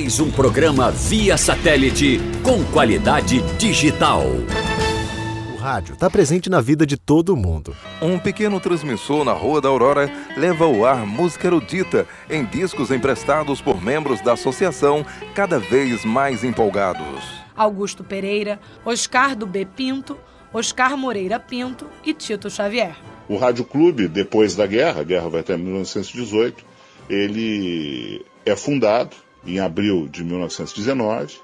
Mais um programa via satélite com qualidade digital. O rádio está presente na vida de todo mundo. Um pequeno transmissor na Rua da Aurora leva ao ar música erudita em discos emprestados por membros da associação cada vez mais empolgados. Augusto Pereira, Oscar do B. Pinto, Oscar Moreira Pinto e Tito Xavier. O Rádio Clube, depois da guerra, a guerra vai até 1918, ele é fundado em abril de 1919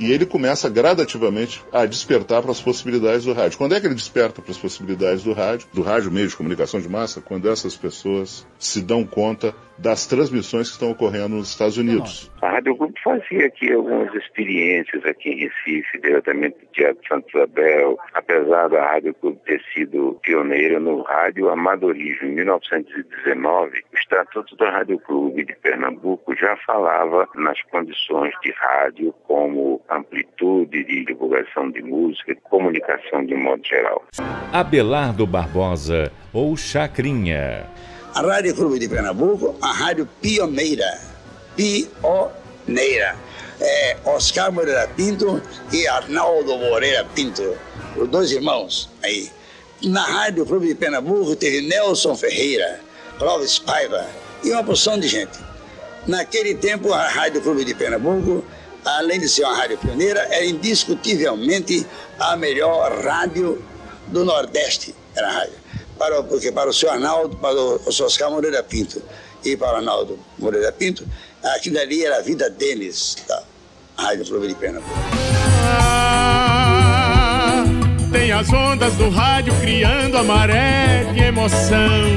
e ele começa gradativamente a despertar para as possibilidades do rádio. Quando é que ele desperta para as possibilidades do rádio, do rádio meio de comunicação de massa? Quando essas pessoas se dão conta das transmissões que estão ocorrendo nos Estados Unidos. A Rádio Grupo fazia aqui algumas experiências aqui em Recife, diretamente do Teatro Santo Isabel, apesar da Rádio Clube ter sido pioneira no rádio amadorismo. Em 1919, o Estatuto da Rádio Clube de Pernambuco já falava nas condições de rádio como amplitude de divulgação de música, comunicação de modo geral. Abelardo Barbosa ou Chacrinha. A Rádio Clube de Pernambuco, a rádio pioneira, pioneira. É Oscar Moreira Pinto e Arnaldo Moreira Pinto, os dois irmãos aí. Na Rádio Clube de Pernambuco teve Nelson Ferreira, Clóvis Paiva e uma porção de gente. Naquele tempo, a Rádio Clube de Pernambuco, além de ser uma rádio pioneira, era indiscutivelmente a melhor rádio do Nordeste. Era a rádio para, porque para o senhor Arnaldo, para o senhor Oscar Moreira Pinto e para o Arnaldo Moreira Pinto, aquilo ali era a vida deles, da Rádio Clube de Pernambuco. Ah, tem as ondas do rádio criando a maré de emoção,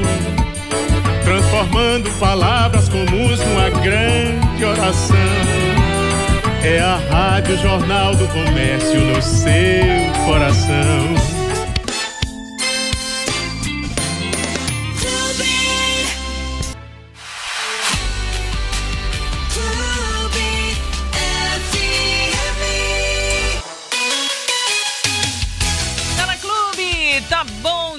transformando palavras comuns numa grande oração. É a Rádio Jornal do Comércio no seu coração.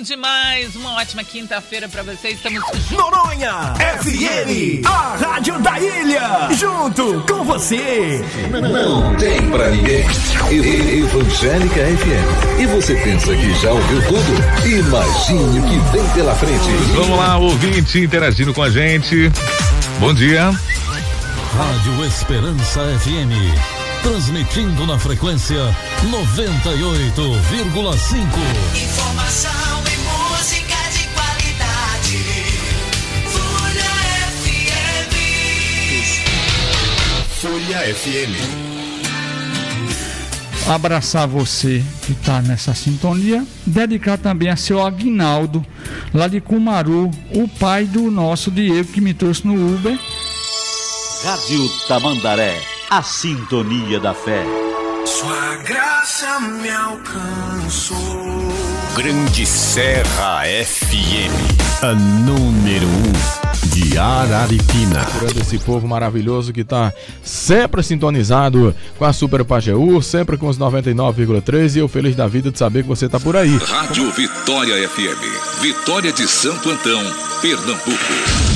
Demais. Uma ótima quinta-feira para vocês. Estamos Noronha FM, a rádio da ilha, junto com você. Não tem pra ninguém. Evangélica FM. E você pensa que já ouviu tudo? Imagine o que vem pela frente. Vamos lá, ouvinte interagindo com a gente. Bom dia. Rádio Esperança FM. Transmitindo na frequência 98,5. FM. Abraçar você que está nessa sintonia. Dedicar também a seu Aguinaldo, lá de Cumaru, o pai do nosso Diego que me trouxe no Uber. Rádio Tamandaré, a sintonia da fé. Sua graça me alcançou. Grande Serra FM, a número um de Araripina. Procurando esse povo maravilhoso que está sempre sintonizado com a Super Pajeú, sempre com os 99,3 e eu feliz da vida de saber que você está por aí. Rádio Vitória FM, Vitória de Santo Antão, Pernambuco.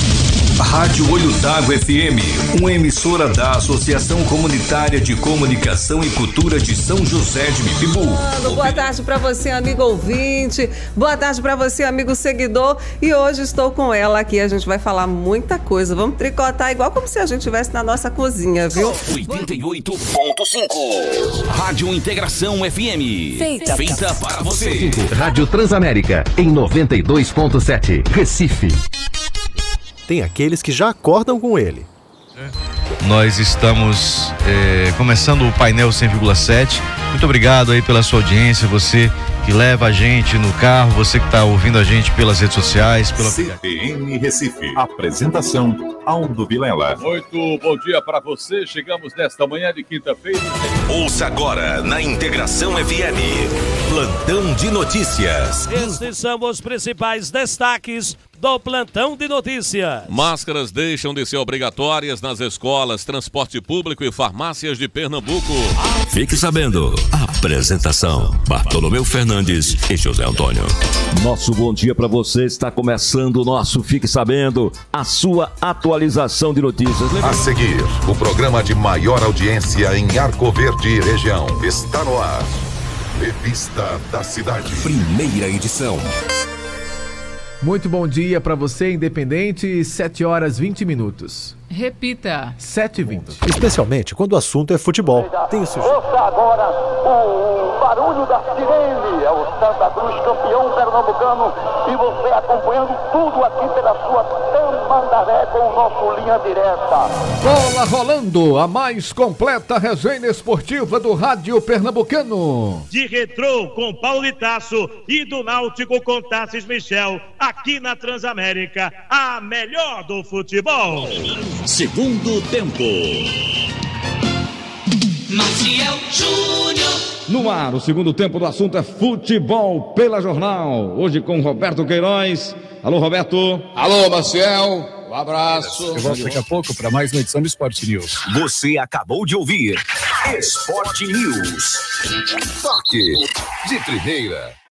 Rádio Olho d'Água FM, uma emissora da Associação Comunitária de Comunicação e Cultura de São José de Mipibu. Boa tarde para você, amigo ouvinte. Boa tarde para você, amigo seguidor. E hoje estou com ela aqui. A gente vai falar muita coisa. Vamos tricotar igual como se a gente estivesse na nossa cozinha, viu? 88.5 Rádio Integração FM. Feita, Feita para você. Rádio Transamérica em 92.7 Recife tem aqueles que já acordam com ele. Nós estamos é, começando o painel 100,7. Muito obrigado aí pela sua audiência, você que leva a gente no carro, você que está ouvindo a gente pelas redes sociais, pela CBN Recife. Apresentação Aldo Vilela. Muito bom dia para você. Chegamos nesta manhã de quinta-feira. Ouça agora na Integração FM. Plantão de notícias. Estes são os principais destaques do Plantão de Notícias. Máscaras deixam de ser obrigatórias nas escolas, transporte público e farmácias de Pernambuco. Fique sabendo. Apresentação: Bartolomeu Fernandes e José Antônio. Nosso bom dia para você. Está começando o nosso Fique Sabendo, a sua atualização de notícias. A seguir, o programa de maior audiência em Arco Verde e região está no ar. Revista da Cidade. Primeira edição. Muito bom dia para você, independente, 7 horas 20 minutos. Repita. 7 e 20. Especialmente quando o assunto é futebol. Tem isso. Ouça agora o barulho da sirene. É o Santa Cruz campeão pernambucano. E você acompanhando tudo aqui pela sua Tamandaré com o nosso Linha Direta. Bola rolando, a mais completa resenha esportiva do rádio pernambucano. De retrô com Paulitaço e do Náutico com Tassis Michel. Aqui na Transamérica, a melhor do futebol. Segundo tempo. Maciel Júnior. No ar, o segundo tempo do assunto é futebol pela jornal. Hoje com Roberto Queiroz. Alô, Roberto. Alô, Maciel. Um abraço. Eu volto daqui a pouco para mais uma edição do Esporte News. Você acabou de ouvir Esporte News. Toque de primeira.